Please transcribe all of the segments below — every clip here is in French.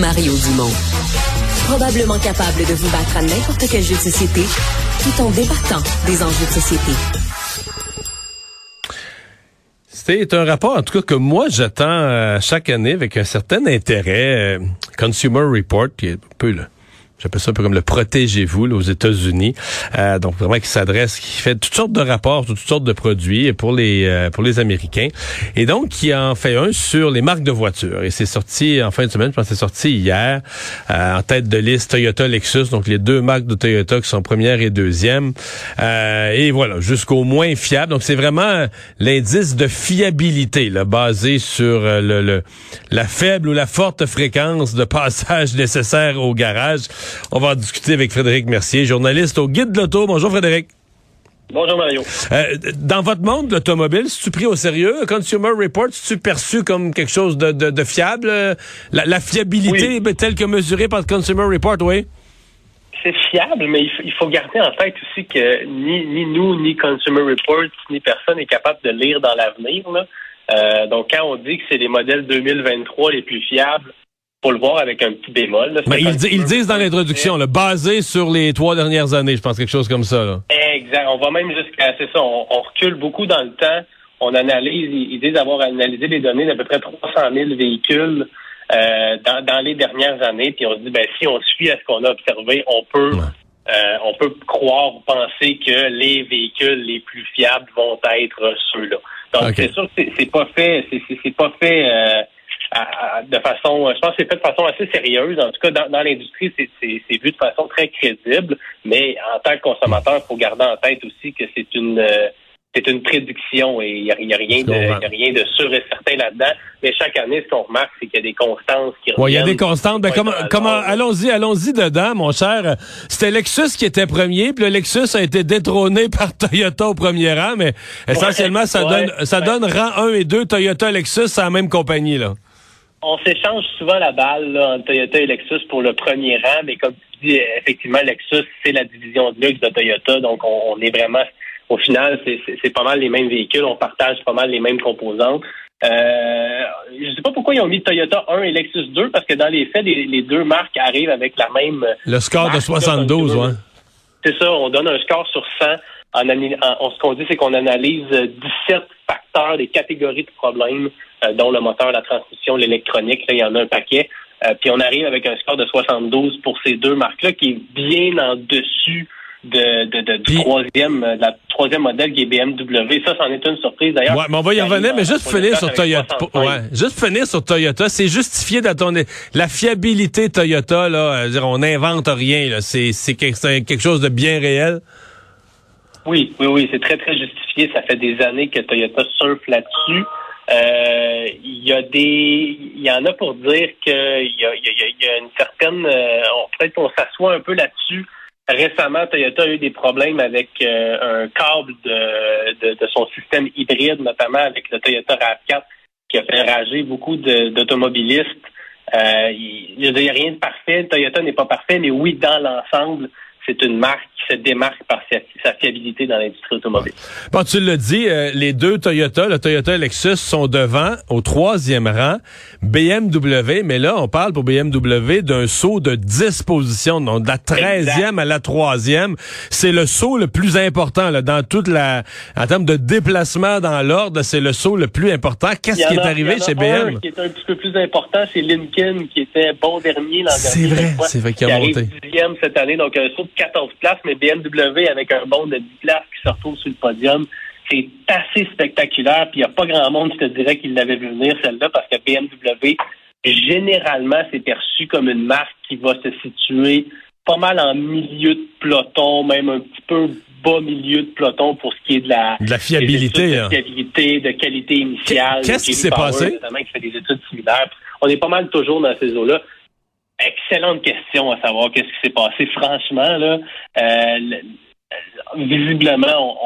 Mario Dumont. Probablement capable de vous battre à n'importe quel jeu de société tout en débattant des enjeux de société. C'est un rapport, en tout cas, que moi, j'attends euh, chaque année avec un certain intérêt. Euh, Consumer Report, qui est un peu le J'appelle ça un peu comme le protégez-vous aux États-Unis. Euh, donc vraiment qui s'adresse, qui fait toutes sortes de rapports toutes sortes de produits pour les euh, pour les Américains. Et donc qui en fait un sur les marques de voitures. Et c'est sorti en fin de semaine, je pense c'est sorti hier euh, en tête de liste Toyota, Lexus, donc les deux marques de Toyota qui sont première et deuxième. et voilà, jusqu'au moins fiable. Donc c'est vraiment l'indice de fiabilité là, basé sur le, le la faible ou la forte fréquence de passage nécessaire au garage. On va en discuter avec Frédéric Mercier, journaliste au Guide de l'Auto. Bonjour Frédéric. Bonjour Mario. Euh, dans votre monde de l'automobile, si tu pris au sérieux, Consumer Report, si tu perçu comme quelque chose de, fiable? La, fiabilité telle que mesurée par le Consumer Report, oui? C'est fiable, mais il faut garder en tête aussi que ni, nous, ni Consumer Report, ni personne n'est capable de lire dans l'avenir. Euh, donc, quand on dit que c'est les modèles 2023 les plus fiables, faut le voir avec un petit bémol. Mais ils, ils, disent dans l'introduction, basé sur les trois dernières années, je pense quelque chose comme ça. Exact. On va même jusqu'à c'est ça. On, recule beaucoup dans le temps. On analyse. Ils, disent avoir analysé les données d'à peu près 300 000 véhicules euh, dans, les dernières années. Puis on se dit, ben si on suit à ce qu'on a observé, on peut. Euh, on peut croire ou penser que les véhicules les plus fiables vont être ceux-là. Donc c'est sûr que c'est pas fait, c'est pas fait euh, de façon, je pense que c'est fait de façon assez sérieuse. En tout cas, dans, l'industrie, c'est vu de façon très crédible. Mais en tant que consommateur, il faut garder en tête aussi que c'est une euh, c'est une prédiction et il n'y a, rien de a rien de sûr et certain là-dedans. Mais chaque année, ce qu'on remarque, c'est qu'il y a des constantes qui reviennent. il y a des constantes. Ben, comment, comment, allons-y, allons-y dedans, mon cher. C'était Lexus qui était premier, puis le Lexus a été détrôné par Toyota au premier rang, mais essentiellement, ça donne ça donne rang 1 et 2 Toyota Lexus à la même compagnie, là on s'échange souvent la balle là, entre Toyota et Lexus pour le premier rang, mais comme tu dis, effectivement, Lexus, c'est la division de luxe de Toyota, donc on, est vraiment, au final, c'est pas mal les mêmes véhicules, on partage pas mal les mêmes composantes. Euh, je sais pas pourquoi ils ont mis Toyota 1 et Lexus 2, parce que dans les faits, les, deux marques arrivent avec la même... Le score de 72, ouais. C'est ça, on donne un score sur 100. En, en, ce qu'on dit, c'est qu'on analyse 17 facteurs, des catégories de problèmes dont le moteur, la transmission, l'électronique. il y en a un paquet. Euh, puis on arrive avec un score de 72 pour ces deux marques-là, qui est bien en dessus de, de, du troisième, euh, la troisième modèle qui est BMW. Ça, c'en est une surprise d'ailleurs. Ouais, mais on va y revenir, mais juste finir sur Toyota. Ouais, juste finir sur Toyota, c'est justifié dans ton la fiabilité Toyota là. Dire, on n'invente rien. C'est c'est quelque chose de bien réel. Oui, oui, oui, c'est très très justifié. Ça fait des années que Toyota surfe là-dessus. Euh, il y a des, il y en a pour dire qu'il y a, y, y a, une certaine, euh, peut-être qu'on s'assoit un peu là-dessus. Récemment, Toyota a eu des problèmes avec euh, un câble de, de, son système hybride, notamment avec le Toyota RAV4, qui a fait rager beaucoup d'automobilistes. Euh, il n'y a rien de parfait. Toyota n'est pas parfait, mais oui, dans l'ensemble, c'est une marque qui se démarque par sa, fiabilité dans l'industrie automobile. Bon, tu le dis, euh, les deux Toyota, le Toyota et Lexus, sont devant au troisième rang. BMW, mais là, on parle pour BMW d'un saut de 10 positions, donc de la 13e à la troisième. C'est le saut le plus important là, dans toute la... En termes de déplacement dans l'ordre, c'est le saut le plus important. Qu'est-ce qui est arrivé chez BMW? qui est un petit peu plus important, c'est Lincoln, qui était bon dernier l'an dernier. C'est vrai, c'est vrai qu'il a monté. dixième cette année, donc un saut de 14 places, mais BMW avec un bond de 10 places qui se retrouve sur le podium. C'est assez spectaculaire, puis il n'y a pas grand monde qui te dirait qu'il l'avait vu venir, celle-là, parce que BMW, généralement, c'est perçu comme une marque qui va se situer pas mal en milieu de peloton, même un petit peu bas milieu de peloton pour ce qui est de la, de la fiabilité. De, hein. fiabilité, de qualité initiale. Qu'est-ce qui s'est passé? qui fait des études similaires. On est pas mal toujours dans ces eaux-là. Excellente question à savoir qu'est-ce qui s'est passé. Franchement, là, euh, visiblement,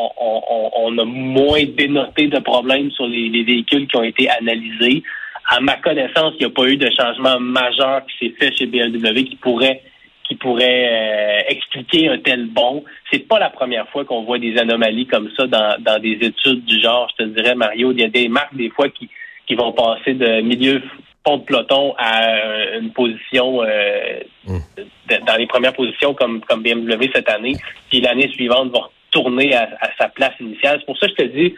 on, a moins dénoté de problèmes sur les, véhicules qui ont été analysés. À ma connaissance, il n'y a pas eu de changement majeur qui s'est fait chez BMW qui pourrait qui pourrait euh, expliquer un tel bond. C'est pas la première fois qu'on voit des anomalies comme ça dans, dans des études du genre. Je te dirais, Mario, il y a des marques des fois qui, qui vont passer de milieu fond de peloton à une position mm. dans les premières positions comme, comme BMW cette année, puis l'année suivante va retourner à, sa place initiale. C'est pour ça que je te dis,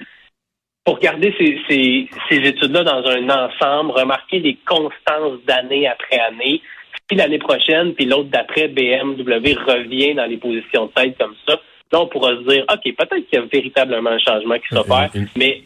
pour garder ces, ces, ces études-là dans un ensemble, remarquer les constances d'année après année, si l'année prochaine, puis l'autre d'après, BMW revient dans les positions de tête comme ça, là, on pourra se dire, OK, peut-être qu'il y a véritablement un changement qui s'opère, mais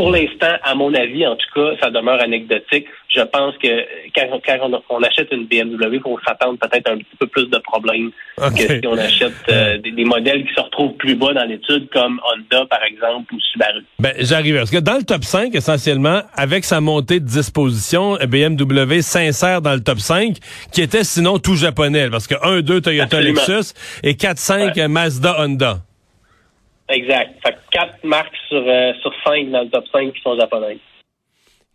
pour l'instant, à mon avis, en tout cas, ça demeure anecdotique. Je pense que quand, on, achète une BMW, il faut s'attendre peut-être un petit peu plus de problèmes que si on achète euh, des, modèles qui se retrouvent plus bas dans l'étude, comme Honda, par exemple, ou Subaru. Ben, j'arrive. Parce que dans le top 5, essentiellement, avec sa montée de disposition, BMW s'insère dans le top 5, qui était sinon tout japonais. Parce que 1, 2, Toyota Lexus et 4, 5, Mazda, Honda. Exact. Fait quatre marques sur, euh, sur cinq dans le top 5 qui sont japonaises.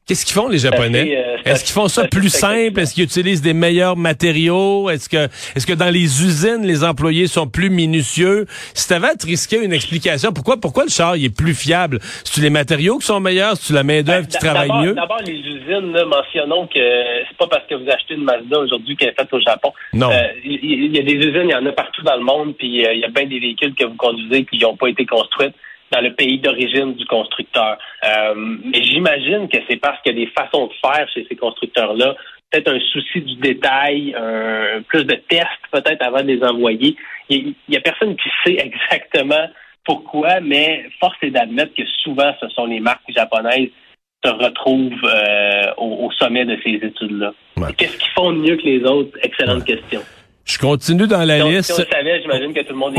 Qu'est-ce qu'ils font les Japonais? euh, Est-ce qu'ils font ça plus simple? Est-ce qu'ils utilisent des meilleurs matériaux? Est-ce que est-ce que dans les usines les employés sont plus minutieux? Si tu avais à te risquer une explication, pourquoi pourquoi le char il est plus fiable? C'est les matériaux qui sont meilleurs, c'est la main d'œuvre ben, qui travaille mieux? D'abord les usines, là, mentionnons que c'est pas parce que vous achetez une Mazda aujourd'hui qu'elle est faite au Japon. Non. Euh, il y, a des usines, il y en a partout dans le monde, puis euh, il y a bien des véhicules que vous conduisez qui n'ont pas été construits dans le pays d'origine du constructeur. Euh, mais j'imagine que c'est parce qu'il y a des façons de faire chez ces constructeurs-là, peut-être un souci du détail, un, plus de tests peut-être avant de les envoyer. Il y, a personne qui sait exactement pourquoi, mais force est d'admettre que souvent ce sont les marques japonaises qui se retrouvent euh, au, sommet de ces études-là. Qu'est-ce qu'ils font de mieux que les autres? Excellente question. Je continue dans la liste. Si on savait, j'imagine que tout le monde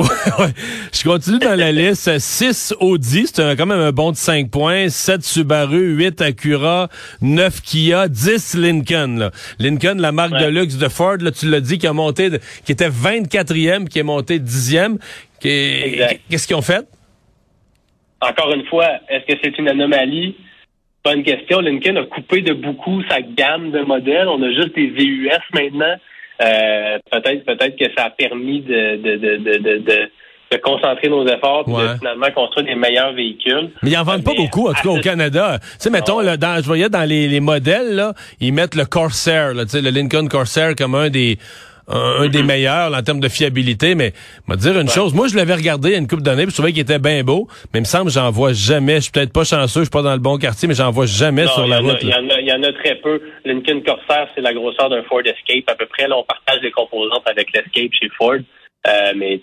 Je continue dans la liste. 6 Audi, c'est quand même un bon de 5 points. 7 Subaru, 8 Acura, 9 Kia, 10 Lincoln. Lincoln, la marque de luxe de Ford, là, tu l'as dit, qui a monté, qui était 24e, qui est monté 10e. Qu'est-ce qu'ils ont fait? Encore une fois, est-ce que c'est une anomalie? Bonne question. Lincoln a coupé de beaucoup sa gamme de modèles. On a juste des VUS maintenant. Euh, peut-être peut-être que ça a permis de, de, de, de, de concentrer nos efforts et de finalement construire des meilleurs véhicules. Mais ils en vendent pas beaucoup, en tout cas au Canada. Tu sais, mettons, là, dans, je voyais dans les, les modèles, là, ils mettent le Corsair, là, le Lincoln Corsair comme un des un, des meilleurs en termes de fiabilité, mais me dire une chose, moi je l'avais regardé il y a une couple d'années, je trouvais qu'il était bien beau, mais il me semble que j'en vois jamais, je suis peut-être pas chanceux, je suis pas dans le bon quartier, mais j'en vois jamais sur la route. Il y, en a très peu. Lincoln Corsair, c'est la grosseur d'un Ford Escape à peu près. Là, on partage les composantes avec l'Escape chez Ford, euh, mais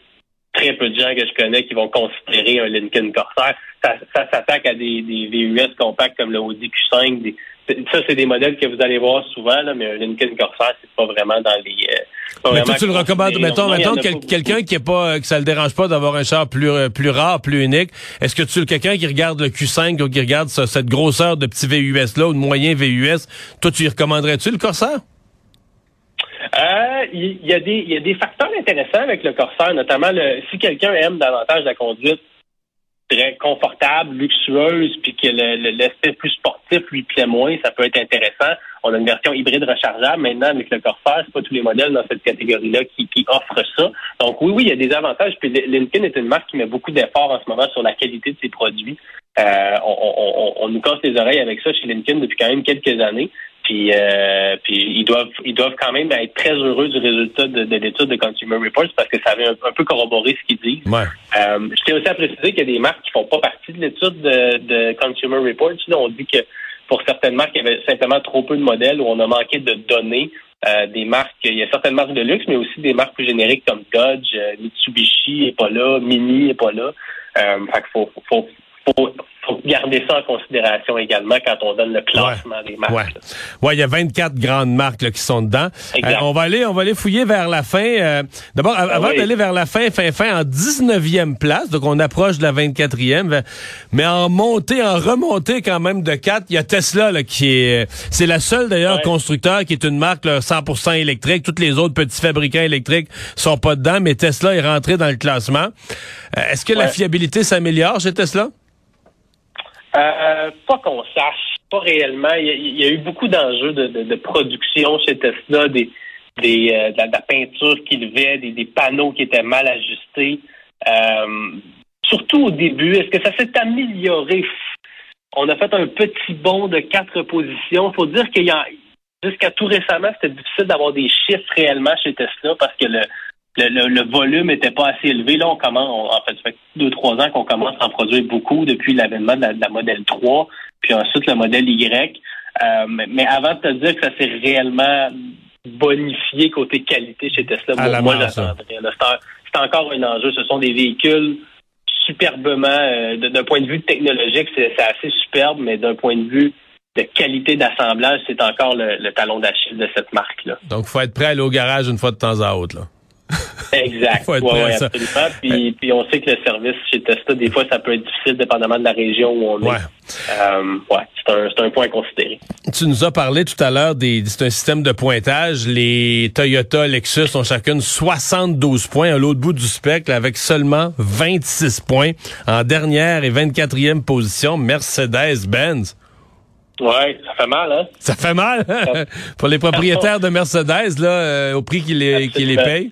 très peu de gens que je connais qui vont considérer un Lincoln Corsair. Ça, s'attaque à des, des VUS compacts comme le Audi Q5, des, ça, c'est des modèles que vous allez voir souvent, là, mais un Lincoln Corsair, c'est pas vraiment dans les. Euh, mais toi, tu le recommandes, mettons, mettons quelqu'un qui est pas, que ça le dérange pas d'avoir un char plus euh, plus rare, plus unique. Est-ce que tu es quelqu'un qui regarde le Q5 ou qui regarde cette grosseur de petit VUS là ou de moyen VUS, toi, tu y recommanderais-tu le Corsair? Euh, il y, a des il y a des facteurs intéressants avec le Corsair, notamment le, si quelqu'un aime davantage la conduite très confortable, luxueuse, puis que l'aspect plus sportif lui plaît moins, ça peut être intéressant. On a une version hybride rechargeable maintenant avec le Corsair. C'est pas tous les modèles dans cette catégorie-là qui, offrent ça. Donc oui, oui, il y a des avantages. Puis Lincoln est une marque qui met beaucoup d'efforts en ce moment sur la qualité de ses produits. Euh, on, on, nous casse les oreilles avec ça chez Lincoln depuis quand même quelques années. Puis, euh, puis ils doivent ils doivent quand même être très heureux du résultat de, l'étude de Consumer Reports parce que ça avait un, peu corroboré ce qu'ils disent. Ouais. Euh, je tiens aussi à préciser qu'il y a des marques qui font pas partie de l'étude de, de, Consumer Reports. Là, on dit que pour certaines marques, il y avait simplement trop peu de modèles ou on a manqué de données. Euh, des marques, il y a certaines marques de luxe, mais aussi des marques plus génériques comme Dodge, euh, Mitsubishi est pas là, Mini est pas là. Euh, fait faut, faut, faut, faut garder ça en considération également quand on donne le classement des marques. Ouais. ouais, il y a 24 grandes marques là, qui sont dedans. Euh, on va aller on va aller fouiller vers la fin. Euh, d'abord ah avant d'aller vers la fin fin fin en 19e place, donc on approche de la 24e mais en montée en remontée quand même de 4, il y a Tesla là, qui est c'est la seule d'ailleurs constructeur qui est une marque 100% électrique, toutes les autres petits fabricants électriques sont pas dedans mais Tesla est rentré dans le classement. Euh, est-ce que la fiabilité s'améliore chez Tesla? Euh, pas qu'on sache, pas réellement. Il y a, eu beaucoup d'enjeux de, production chez Tesla, des, euh, de, la, peinture qui levait, des, des, panneaux qui étaient mal ajustés. Euh, surtout au début, est-ce que ça s'est amélioré? On a fait un petit bond de quatre positions. Il faut dire qu'il y a, jusqu'à tout récemment, c'était difficile d'avoir des chiffres réellement chez Tesla parce que le, le, le, volume n'était pas assez élevé. Là, on commence, en fait, ça fait deux, trois ans qu'on commence à en produire beaucoup depuis l'avènement de la, de la modèle 3, puis ensuite le modèle Y. Euh, mais avant de te dire que ça s'est réellement bonifié côté qualité chez Tesla, À moi, j'attendrais. là. C'est encore un enjeu. Ce sont des véhicules superbement, euh, d'un point de vue technologique, c'est c'est assez superbe, mais d'un point de vue de qualité d'assemblage, c'est encore le, le talon d'Achille de cette marque-là. Donc, faut être prêt à aller au garage une fois de temps à autre. Là. Exact. Faut être Ouais, prêt à ouais, ça. absolument. Puis, puis on sait que le service chez Tesla, des fois, ça peut être difficile dépendamment de la région où on Ouais. est. Euh, ouais, c'est un, c'est un point à considérer. Tu nous as parlé tout à l'heure des c'est un système de pointage. Les Toyota, Lexus ont chacune 72 points à l'autre bout du spectre avec seulement 26 points. En dernière et 24e position, Mercedes-Benz. Ouais, ça fait mal, hein? Ça fait mal hein? pour les propriétaires de Mercedes là, euh, au prix qu'ils les, les payent.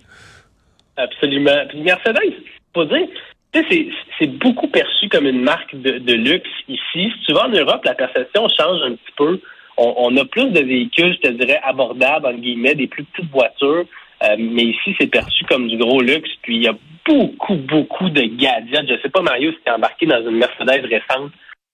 Absolument. Puis Mercedes, faut dire, tu sais, c'est- beaucoup perçu comme une marque de, de luxe ici. Vas en Europe, la perception change un petit peu. On, on a plus de véhicules, je te dirais, abordables, entre guillemets, des plus petites voitures. Euh, mais ici, c'est perçu comme du gros luxe. Puis il y a beaucoup, beaucoup de gadgets. Je sais pas, Mario, si tu embarqué dans une Mercedes récente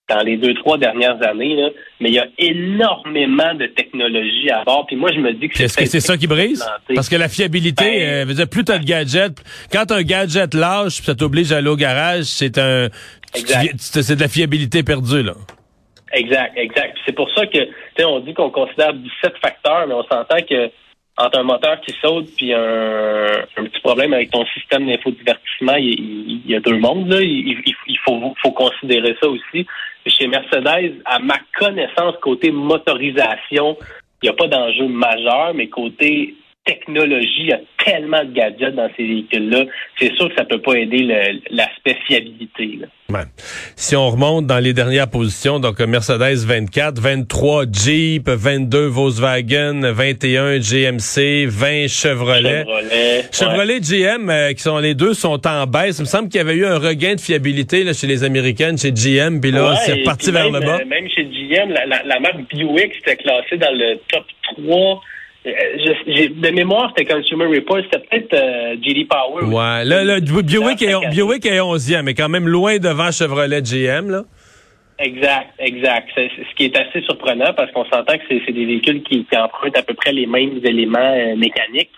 dans les deux, trois dernières années, là, mais il y a énormément de technologie à bord. Puis moi, je me dis que Puis Est-ce que c'est ça qui brise? Parce que la fiabilité, Ben, euh, veut dire, plus t'as de gadgets, quand un gadget lâche, puis ça t'oblige à aller au garage, c'est un, c'est c'est de la fiabilité perdue là. Exact, exact. C'est pour ça que, tu sais, on dit qu'on considère 17 facteurs, mais on s'entend que entre un moteur qui saute puis un, un petit problème avec ton système d'infodivertissement, il, il- y a deux mondes. Là. Il, il- faut, faut considérer ça aussi. Chez Mercedes, à ma connaissance, côté motorisation, il n'y a pas d'enjeu majeur, mais côté technologie, il y a tellement de gadgets dans ces véhicules-là. C'est sûr que ça peut pas aider l'aspect fiabilité. là. Ouais. Si on remonte dans les dernières positions, donc euh, Mercedes 24, 23 Jeep, 22 Volkswagen, 21 GMC, 20 Chevrolet. Chevrolet. ouais. Chevrolet GM, euh, qui sont les deux sont en baisse. Il me semble qu'il y avait eu un regain de fiabilité là, chez les Américaines, chez GM, puis là, Ouais, c'est reparti vers même, le bas. euh, Même chez GM, la, la, la marque Buick était classée dans le top 3. Euh, je- de mémoire, c'était Consumer Report, c'était peut-être euh, JD Power. Ouais, là, là, Buick est, Buick est 11e, mais quand même loin devant Chevrolet GM, là. Exact, exact. C'est c'est ce qui est assez surprenant parce qu'on s'entend que c'est c'est des véhicules qui, qui empruntent à peu près les mêmes éléments euh, mécaniques.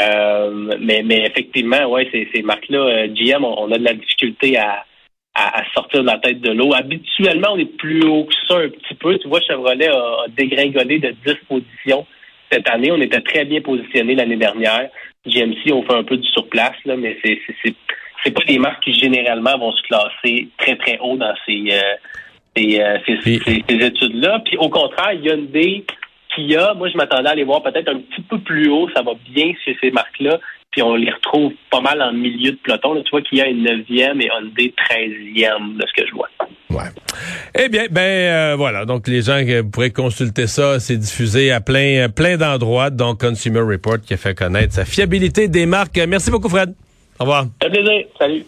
Euh, mais, mais effectivement, ouais, ces, ces marques-là, euh, GM, on, on a de la difficulté à, à, sortir de la tête de l'eau. Habituellement, on est plus haut que ça un petit peu. Tu vois, Chevrolet a, a dégringolé de 10 positions cette année. On était très bien positionné l'année dernière. GMC, on fait un peu du surplace, là, mais c'est c'est- pas des marques qui généralement vont se classer très très haut dans ces euh, ces, euh, ces- Puis- ces- ces études-là. Puis au contraire, Hyundai, Kia, moi je m'attendais à les voir peut-être un petit peu plus haut. Ça va bien chez ces marques-là. Puis on les retrouve pas mal en milieu de peloton. Là, tu vois Kia est 9e et Hyundai 13e de ce que je vois. Ouais. Eh bien, ben euh, voilà. Donc les gens euh, pourraient consulter ça. C'est diffusé à plein, plein d'endroits. Donc Consumer Report qui a fait connaître sa fiabilité des marques. Merci beaucoup, Fred. Au revoir. Ça plaisir. Salut.